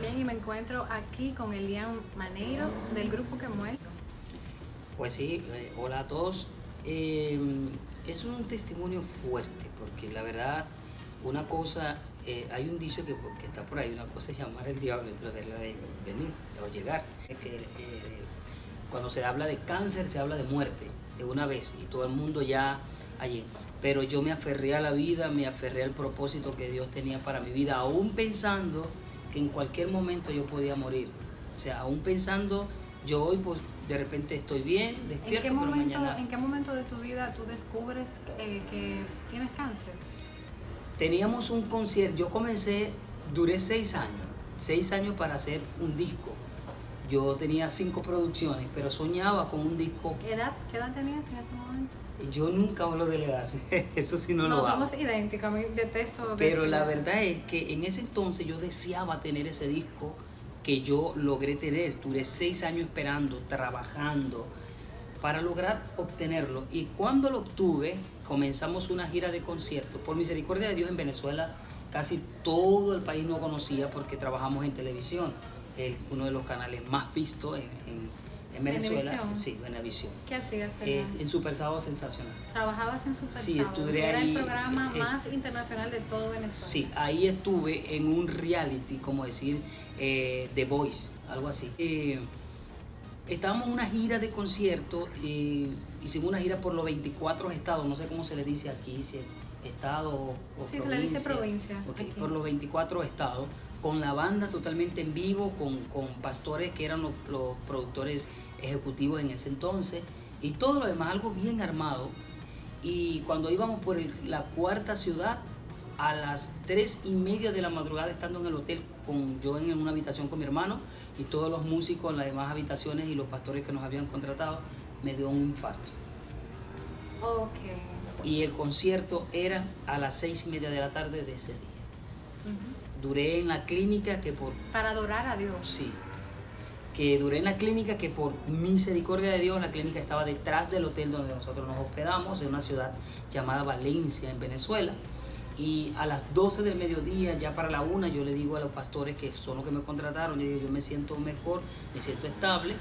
Bien, y me encuentro aquí con Elian Maneiro del grupo Quemuel. Pues sí, eh, hola a todos. Eh, es un testimonio fuerte porque la verdad, una cosa, eh, hay un dicho que, que está por ahí, una cosa es llamar al diablo y otra venir o llegar. Que eh, cuando se habla de cáncer se habla de muerte de una vez y todo el mundo ya allí. Pero yo me aferré a la vida, me aferré al propósito que Dios tenía para mi vida, aún pensando que en cualquier momento yo podía morir. O sea, aún pensando, yo hoy pues de repente estoy bien, despierto, ¿En qué, pero momento, mañana... ¿En qué momento de tu vida tú descubres eh, que tienes cáncer? Teníamos un concierto, yo comencé, duré seis años, seis años para hacer un disco. Yo tenía cinco producciones, pero soñaba con un disco. ¿Qué edad, qué edad tenías en ese momento? Yo nunca hablo de la edad, eso sí no, No, lo hago. somos idénticos, a mí detesto. Pero la verdad es que en ese entonces yo deseaba tener ese disco que yo logré tener. Duré seis años esperando, trabajando para lograr obtenerlo. Y cuando lo obtuve, comenzamos una gira de conciertos. Por misericordia de Dios en Venezuela, casi todo el país no conocía porque trabajamos en televisión. Es uno de los canales más vistos en, en- en Venezuela. Venevisión. Sí, Venevisión. ¿Qué hacías? Eh, Elian? en Super Sábado Sensacional. Trabajabas en Super sí, Sábado, estuve era ahí, el programa eh, más internacional de todo Venezuela. Sí, ahí estuve en un reality, como decir, eh, The Voice, algo así. Eh, estábamos en una gira de concierto, eh, hicimos una gira por los 24 estados, no sé cómo se le dice aquí, si es estado o Sí, se provincia. le dice provincia, Ok, aquí. por los 24 estados, con la banda totalmente en vivo, con, con pastores que eran los, los productores ejecutivos en ese entonces, y todo lo demás, algo bien armado. Y cuando íbamos por el- la cuarta ciudad, a las tres y media de la madrugada, estando en el hotel, con yo en una habitación con mi hermano y todos los músicos en las demás habitaciones y los pastores que nos habían contratado, me dio un infarto. Y el concierto era a las seis y media de la tarde de ese día. Ujú. Duré en la clínica que por Para adorar a Dios. sí, que duré en la clínica que por misericordia de Dios la clínica estaba detrás del hotel donde nosotros nos hospedamos en una ciudad llamada Valencia en Venezuela y a las 12 del mediodía ya para la una yo le digo a los pastores que son los que me contrataron yo digo yo me siento mejor me siento estable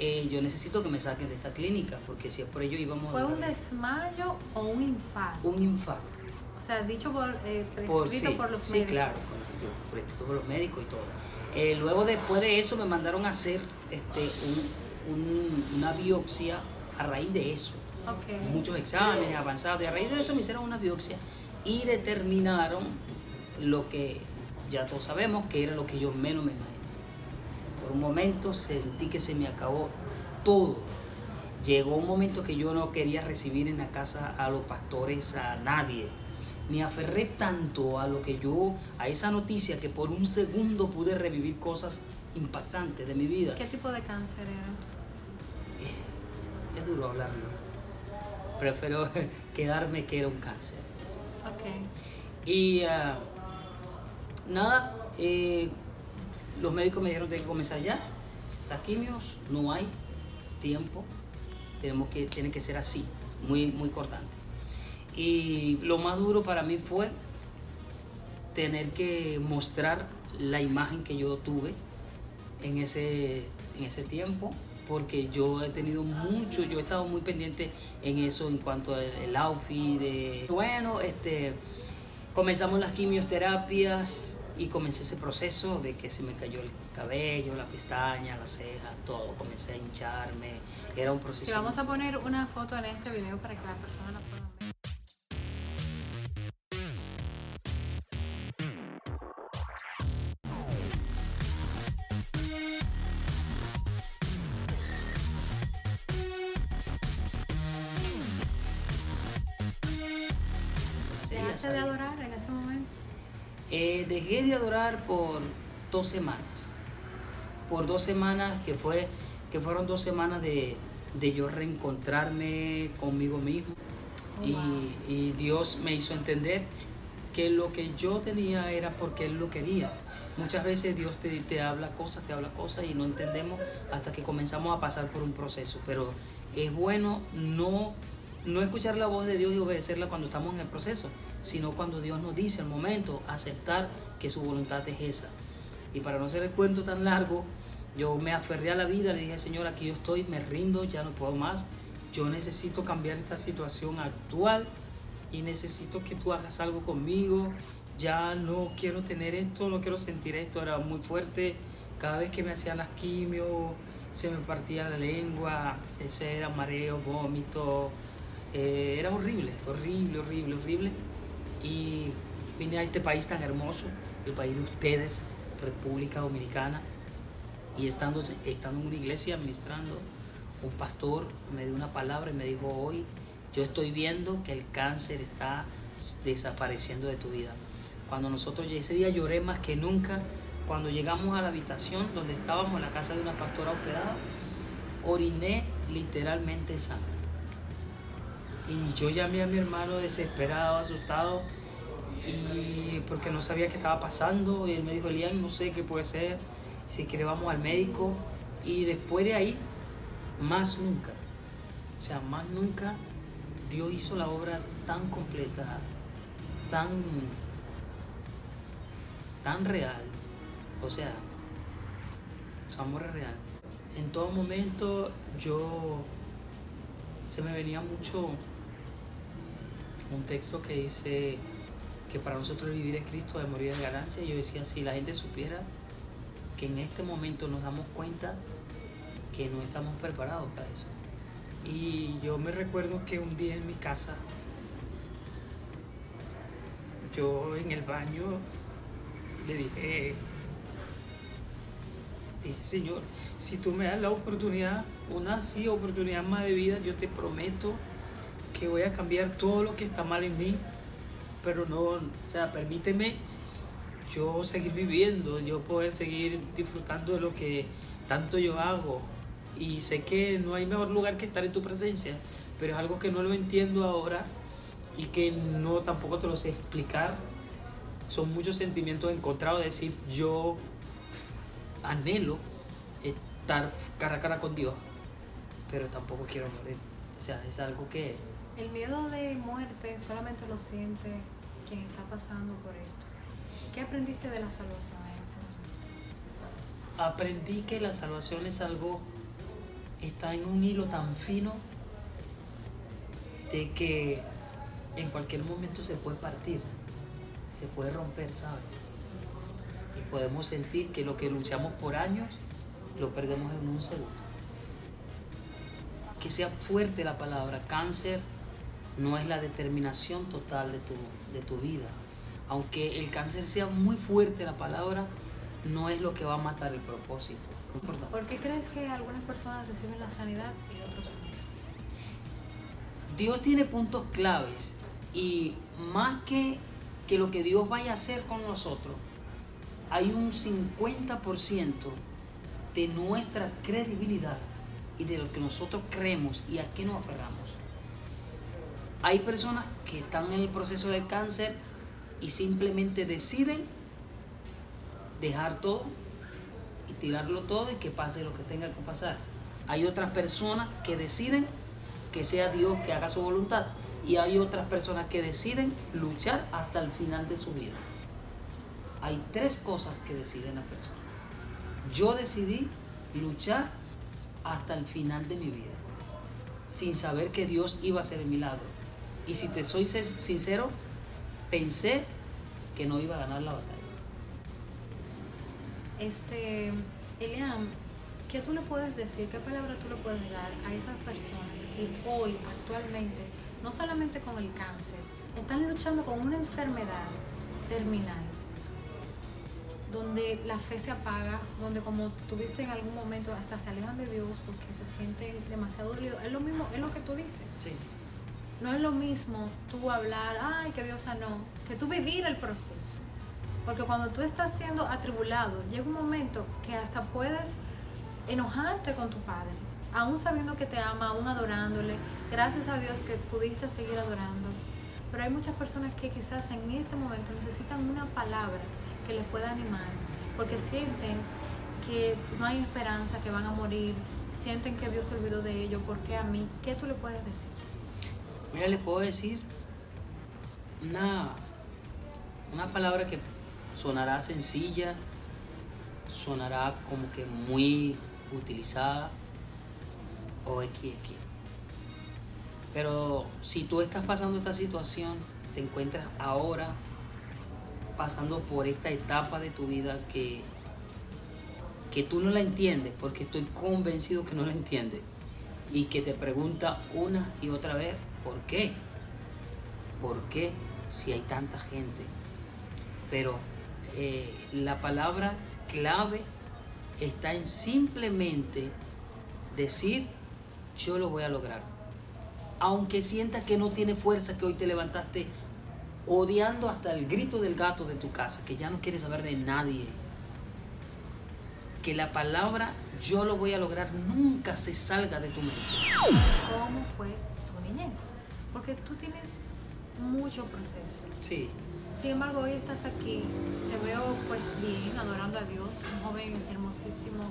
eh, yo necesito que me saquen de esta clínica porque si es por ello íbamos ¿Fue a un desmayo o un infarto? un infarto O sea, dicho por, eh, por, prescrito sí, por los sí, médicos. claro, por, por- por los médicos y todo. Eh, luego después de eso me mandaron a hacer este, un- un- una biopsia a raíz de eso. Muchos exámenes avanzados y a raíz de eso me hicieron una biopsia y determinaron lo que ya todos sabemos que era lo que yo menos me imaginé. Por un momento sentí que se me acabó todo. Llegó un momento que yo no quería recibir en la casa a los pastores, a nadie. Me aferré tanto a lo que yo, a esa noticia, que por un segundo pude revivir cosas impactantes de mi vida. ¿Qué tipo de cáncer era? Es duro hablarlo. Prefiero quedarme que era un cáncer. Ok. Y ah, nada, eh, los médicos me dijeron que hay que comenzar ya. Las quimios, no hay tiempo. Tenemos que, tiene que ser así, muy, muy cortante. Y lo más duro para mí fue tener que mostrar la imagen que yo tuve en ese, en ese tiempo, porque yo he tenido mucho, yo he estado muy pendiente en eso en cuanto al outfit. De, bueno, este, comenzamos las quimioterapias y comencé ese proceso de que se me cayó el cabello, la pestaña, las cejas, todo, comencé a hincharme, era un proceso. Si vamos a poner una foto en este video para que las personas la puedan ver. Eh, dejé de adorar por dos semanas. Por dos semanas que fue que fueron dos semanas de, de yo reencontrarme conmigo mismo. Oh, y, y Dios me hizo entender que lo que yo tenía era porque Él lo quería. Muchas veces Dios te, te habla cosas, te habla cosas y no entendemos hasta que comenzamos a pasar por un proceso. Pero es bueno no, no escuchar la voz de Dios y obedecerla cuando estamos en el proceso, sino cuando Dios nos dice al momento, aceptar que su voluntad es esa. Y para no hacer el cuento tan largo, yo me aferré a la vida, le dije, Señor, aquí yo estoy, me rindo, ya no puedo más. Yo necesito cambiar esta situación actual y necesito que tú hagas algo conmigo. Ya no quiero tener esto, no quiero sentir esto, era muy fuerte. Cada vez que me hacían las quimio, se me partía la lengua, ese era mareo, vómito. Eh, era horrible, horrible, horrible, horrible. Y vine a este país tan hermoso, el país de ustedes, República Dominicana, y estando, estando en una iglesia administrando, un pastor me dio una palabra y me dijo, hoy yo estoy viendo que el cáncer está desapareciendo de tu vida. Cuando nosotros ese día lloré más que nunca, cuando llegamos a la habitación donde estábamos en la casa de una pastora operada, oriné literalmente sangre. Y yo llamé a mi hermano desesperado, asustado, y porque no sabía qué estaba pasando. Y él me dijo, Elian, no sé qué puede ser, si quiere vamos al médico. Y después de ahí, más nunca, o sea, más nunca Dios hizo la obra tan completa, tan, tan real. O sea, amor real. En todo momento yo se me venía mucho un texto que dice que para nosotros vivir es Cristo, de morir es ganancia. Y yo decía, si la gente supiera que en este momento nos damos cuenta que no estamos preparados para eso. Y yo me recuerdo que un día en mi casa, yo en el baño le dije, dije, Señor, si tú me das la oportunidad, una así oportunidad más de vida, yo te prometo que voy a cambiar todo lo que está mal en mí, pero no, o sea, permíteme yo seguir viviendo, yo poder seguir disfrutando de lo que tanto yo hago. Y sé que no hay mejor lugar que estar en tu presencia, pero es algo que no lo entiendo ahora y que no tampoco te lo sé explicar. Son muchos sentimientos encontrados, decir, yo anhelo estar cara a cara con Dios, pero tampoco quiero morir. O sea, es algo que... El miedo de muerte solamente lo siente quien está pasando por esto. ¿Qué aprendiste de la salvación en ese momento? Aprendí que la salvación es algo, está en un hilo tan fino de que en cualquier momento se puede partir, se puede romper, ¿sabes? Y podemos sentir que lo que luchamos por años lo perdemos en un segundo. Que sea fuerte la palabra cáncer no es la determinación total de tu, de tu vida. Aunque el cáncer sea muy fuerte la palabra, no es lo que va a matar el propósito. ¿Por qué crees que algunas personas reciben la sanidad y otros no? Dios tiene puntos claves y más que, que lo que Dios vaya a hacer con nosotros, hay un 50% de nuestra credibilidad y de lo que nosotros creemos y a qué nos aferramos. Hay personas que están en el proceso del cáncer y simplemente deciden dejar todo y tirarlo todo y que pase lo que tenga que pasar. Hay otras personas que deciden que sea Dios que haga su voluntad y hay otras personas que deciden luchar hasta el final de su vida. Hay tres cosas que deciden la persona. Yo decidí luchar hasta el final de mi vida, sin saber que Dios iba a hacer el milagro. Y si te soy sincero, pensé que no iba a ganar la batalla. Este, Eliam, ¿qué tú le puedes decir? ¿Qué palabra tú le puedes dar a esas personas que hoy, actualmente, no solamente con el cáncer, están luchando con una enfermedad terminal? donde la fe se apaga, donde como tuviste en algún momento hasta se alejan de Dios porque se sienten demasiado dolidos. Es lo mismo, es lo que tú dices. Sí. No es lo mismo tú hablar, ay, que Dios sanó, que tú vivir el proceso. Porque cuando tú estás siendo atribulado, llega un momento que hasta puedes enojarte con tu Padre, aún sabiendo que te ama, aún adorándole. Gracias a Dios que pudiste seguir adorando. Pero hay muchas personas que quizás en este momento necesitan una palabra que les pueda animar, porque sienten que no hay esperanza, que van a morir, sienten que Dios se olvidó de ellos, ¿por qué a mí? ¿Qué tú le puedes decir? Mira, le puedo decir una, una palabra que sonará sencilla, sonará como que muy utilizada o XX. Pero si tú estás pasando esta situación, te encuentras ahora pasando por esta etapa de tu vida que, que tú no la entiendes, porque estoy convencido que no la entiendes, y que te pregunta una y otra vez, ¿por qué? ¿Por qué si hay tanta gente? Pero eh, la palabra clave está en simplemente decir, yo lo voy a lograr. Aunque sientas que no tiene fuerza, que hoy te levantaste odiando hasta el grito del gato de tu casa, que ya no quieres saber de nadie. Que la palabra yo lo voy a lograr nunca se salga de tu mente. ¿Cómo fue? Porque tú tienes mucho proceso. Sí. Sin embargo, hoy estás aquí, te veo pues bien, adorando a Dios, un joven hermosísimo,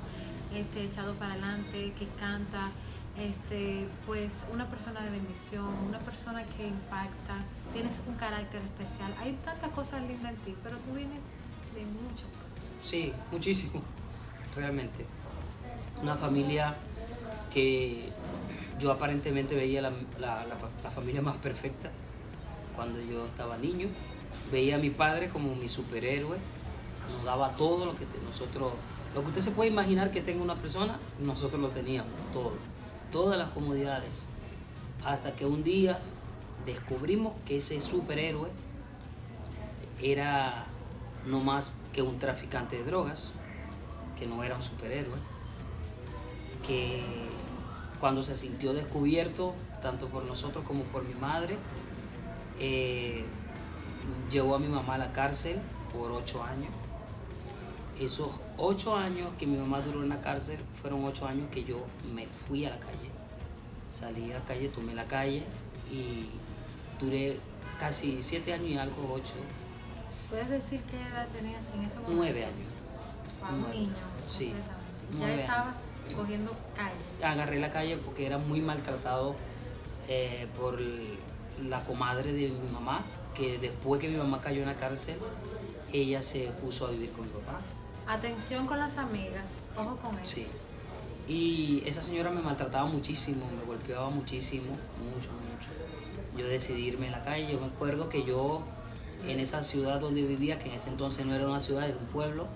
este, echado para adelante, que canta, este, pues una persona de bendición, una persona que impacta, tienes un carácter especial. Hay tantas cosas lindas en ti, pero tú vienes de mucho proceso. Sí, muchísimo, realmente. Una familia que yo aparentemente veía la, la- familia más perfecta cuando yo estaba niño. Veía a mi padre como mi superhéroe, nos daba todo lo que nosotros, lo que usted se puede imaginar que tenga una persona, nosotros lo teníamos, todo, todas las comodidades. Hasta que un día descubrimos que ese superhéroe era no más que un traficante de drogas, que no era un superhéroe, que cuando se sintió descubierto, tanto por nosotros como por mi madre, eh, llevó a mi mamá a la cárcel por ocho años. Esos ocho años que mi mamá duró en la cárcel fueron ocho años que yo me fui a la calle. Salí a la calle, tomé la calle y duré casi siete años y algo, ocho, ¿Puedes decir qué edad tenías en ese momento? nueve años. Nueve. niño. Sí, completamente. nueve Ya estabas cogiendo calle. agarré la calle porque era muy maltratado eh, por la comadre de mi mamá, que después que mi mamá cayó en la cárcel, ella se puso a vivir con mi papá. Atención con las amigas, ojo con eso. Sí. Y esa señora me maltrataba muchísimo, me golpeaba muchísimo, mucho, mucho. Yo decidí irme en la calle, yo me acuerdo que yo en esa ciudad donde vivía, que en ese entonces no era una ciudad, era un pueblo,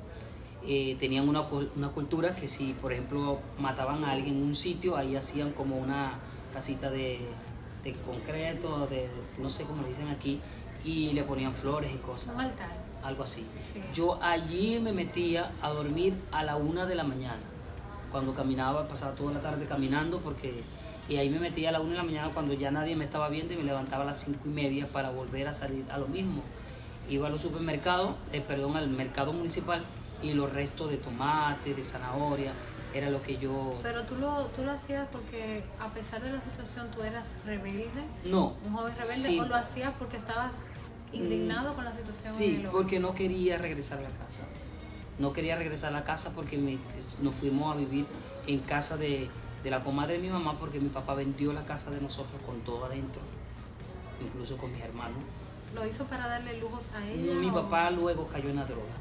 eh, tenían una, cul- una cultura que si, por ejemplo, mataban a alguien en un sitio, ahí hacían como una casita de, de concreto, de, no sé cómo le dicen aquí, y le ponían flores y cosas, Un altar. algo así. Sí. Yo allí me metía a dormir a la una de la mañana. Cuando caminaba, pasaba toda la tarde caminando porque... Y ahí me metía a la una de la mañana cuando ya nadie me estaba viendo y me levantaba a las cinco y media para volver a salir a lo mismo. Iba a los supermercados, eh, perdón, al mercado municipal y los restos de tomate, de zanahoria, era lo que yo... Pero tú lo, tú lo hacías porque a pesar de la situación tú eras rebelde, No. un joven rebelde, Sí. o lo hacías porque estabas indignado con la situación en Sí, el porque no quería regresar a la casa. No quería regresar a la casa porque me- nos fuimos a vivir en casa de, de la comadre de mi mamá porque mi papá vendió la casa de nosotros con todo adentro, incluso con mis hermanos. ¿Lo hizo para darle lujos a ella? Mi o- papá luego cayó en la droga,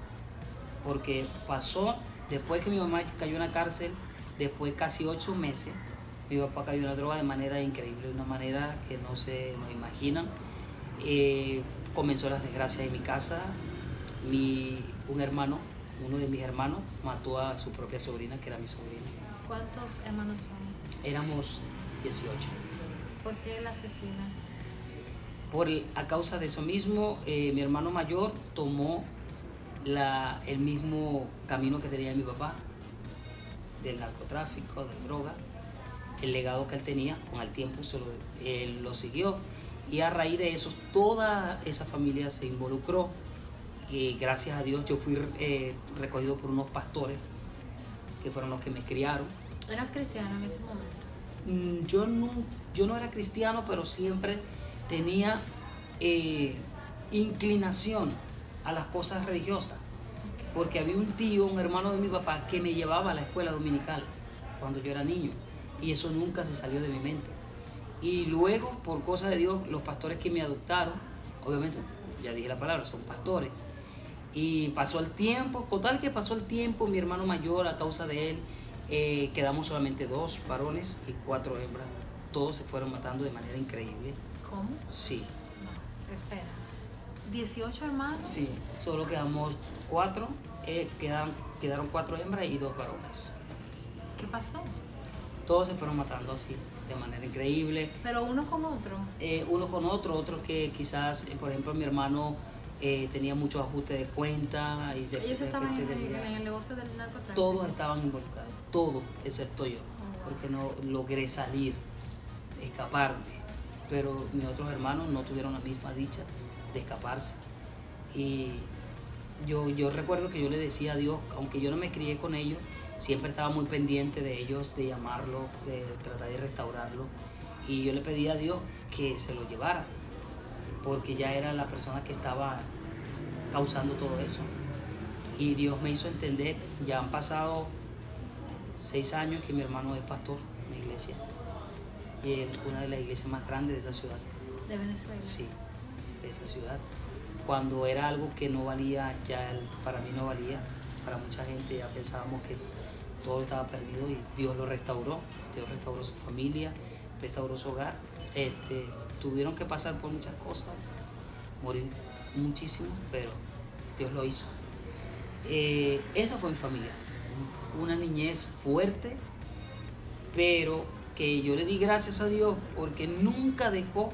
porque pasó, después que mi mamá cayó en la cárcel, después casi ocho meses, mi papá cayó en la droga de manera increíble, de una manera que no se nos imaginan. Eh, comenzó las desgracias en mi casa, mi, un hermano, uno de mis hermanos, mató a su propia sobrina, que era mi sobrina. ¿Cuántos hermanos son? Éramos 18. ¿Por qué el asesina? Por, a causa de eso mismo, eh, mi hermano mayor tomó la- el mismo camino que tenía mi papá, del narcotráfico, de droga. El legado que él tenía, con el tiempo se lo- él lo siguió. Y a raíz de eso, toda esa familia se involucró. Y gracias a Dios yo fui eh, recogido por unos pastores, que fueron los que me criaron. ¿Eras cristiano en ese momento? Mm, yo no, yo no era cristiano, pero siempre tenía eh, inclinación a las cosas religiosas. Porque había un tío, un hermano de mi papá, que me llevaba a la escuela dominical cuando yo era niño. Y eso nunca se salió de mi mente. Y luego, por cosa de Dios, los pastores que me adoptaron, obviamente, ya dije la palabra, son pastores, Y pasó el tiempo, total que pasó el tiempo, mi hermano mayor, a causa de él, eh, quedamos solamente dos varones y cuatro hembras. Todos se fueron matando de manera increíble. ¿Cómo? Sí, No, espera. 18 hermanos. sí, solo quedamos cuatro, eh, quedan, quedaron cuatro hembras y dos varones. ¿Qué pasó? Todos se fueron matando así, de manera increíble. Pero uno con otro. eh, uno con otro, otros que quizás, eh, por ejemplo, mi hermano tenía muchos ajustes de cuenta y de Ellos de estaban en el, tenía- en el negocio del narcotráfico. todos estaban involucrados, todos, excepto yo, Oh, wow. porque no logré salir, escaparme. Pero mis otros hermanos no tuvieron la misma dicha de escaparse. Y yo, yo recuerdo que yo le decía a Dios, aunque yo no me crié con ellos, siempre estaba muy pendiente de ellos, de llamarlo, de tratar de restaurarlo. Y yo le pedía a Dios que se lo llevara, porque ya era la persona que estaba causando todo eso. Y Dios me hizo entender, ya han pasado seis años que mi hermano es pastor en la iglesia. Y es una de las iglesias más grandes de esa ciudad. De Venezuela. Sí, esa ciudad. Cuando era algo que no valía, ya para mí no valía, para mucha gente ya pensábamos que todo estaba perdido y Dios lo restauró. Dios restauró su familia, restauró su hogar. Este, tuvieron que pasar por muchas cosas, morir muchísimo, pero Dios lo hizo. Eh, esa fue mi familia. Una niñez fuerte, pero que yo le di gracias a Dios porque nunca dejó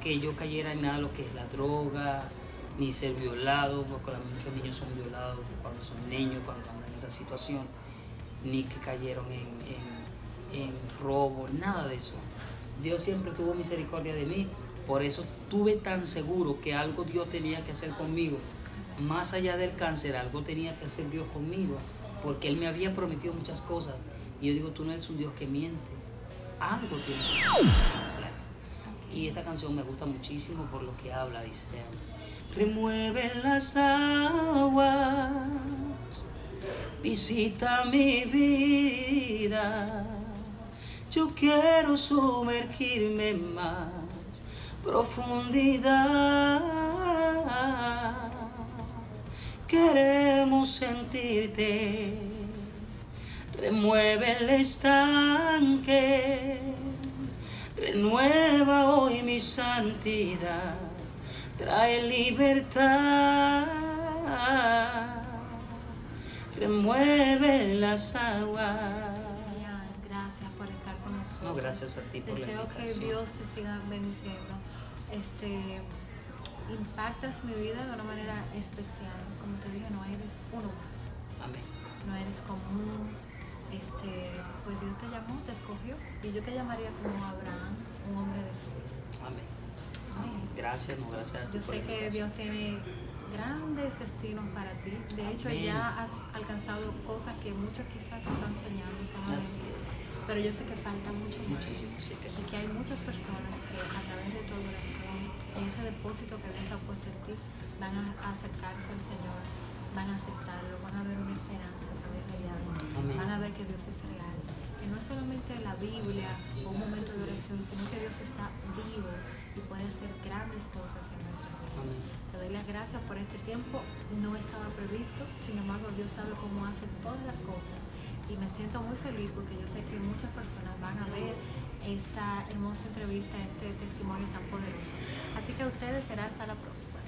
que yo cayera en nada lo que es la droga, ni ser violado, porque muchos niños son violados cuando son niños, cuando andan en esa situación, ni que cayeron en, en, en robo, nada de eso. Dios siempre tuvo misericordia de mí, por eso estuve tan seguro que algo Dios tenía que hacer conmigo. Más allá del cáncer, algo tenía que hacer Dios conmigo, porque Él me había prometido muchas cosas. Y yo digo, tú no eres un Dios que miente. Algo tienes que hacer. Y esta canción me gusta muchísimo por lo que habla, dice. Remueve las aguas, visita mi vida. Yo quiero sumergirme en más profundidad. Queremos sentirte. Remueve el estanque. Renueva hoy mi santidad. Trae libertad. Remueve las aguas. Gracias por estar con nosotros. No, gracias a ti por la Deseo que. Dios te siga bendiciendo. Este, impactas mi vida de una manera especial. Como te dije, no eres uno más. Amén. No eres común. Este, pues Dios te llamó, te escogió. Y yo te llamaría como Abraham, un hombre de fe. Amén. Amén. Gracias, no, gracias a ti Yo por sé que. Dios tiene grandes destinos para ti. De hecho, ya has alcanzado cosas que muchos quizás están soñando solamente. Pero yo sé que falta mucho. Muchísimo, sí que sí. Y que hay muchas personas que a través de tu adoración, en ese depósito que Dios ha puesto en ti, van a acercarse al Señor, van a aceptarlo, van a ver una esperanza Amén. Van a ver que Dios es real. Que no es solamente la Biblia o un momento de oración, sino que Dios está vivo y puede hacer grandes cosas en nuestra vida. Amén. Te doy las gracias por este tiempo. No estaba previsto, sin embargo Dios sabe cómo hace todas las cosas. Y me siento muy feliz porque yo sé que muchas personas van a ver esta hermosa entrevista, este testimonio tan poderoso. Así que a ustedes será hasta la próxima.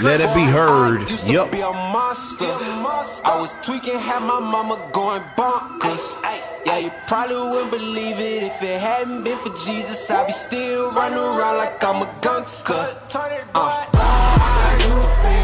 Let it be heard. Used to Yup. be a monster. I was tweaking, had my mama going bonkers. Yeah, you probably wouldn't believe it if it hadn't been for Jesus. I'd be still running around like I'm a gangster. Uh,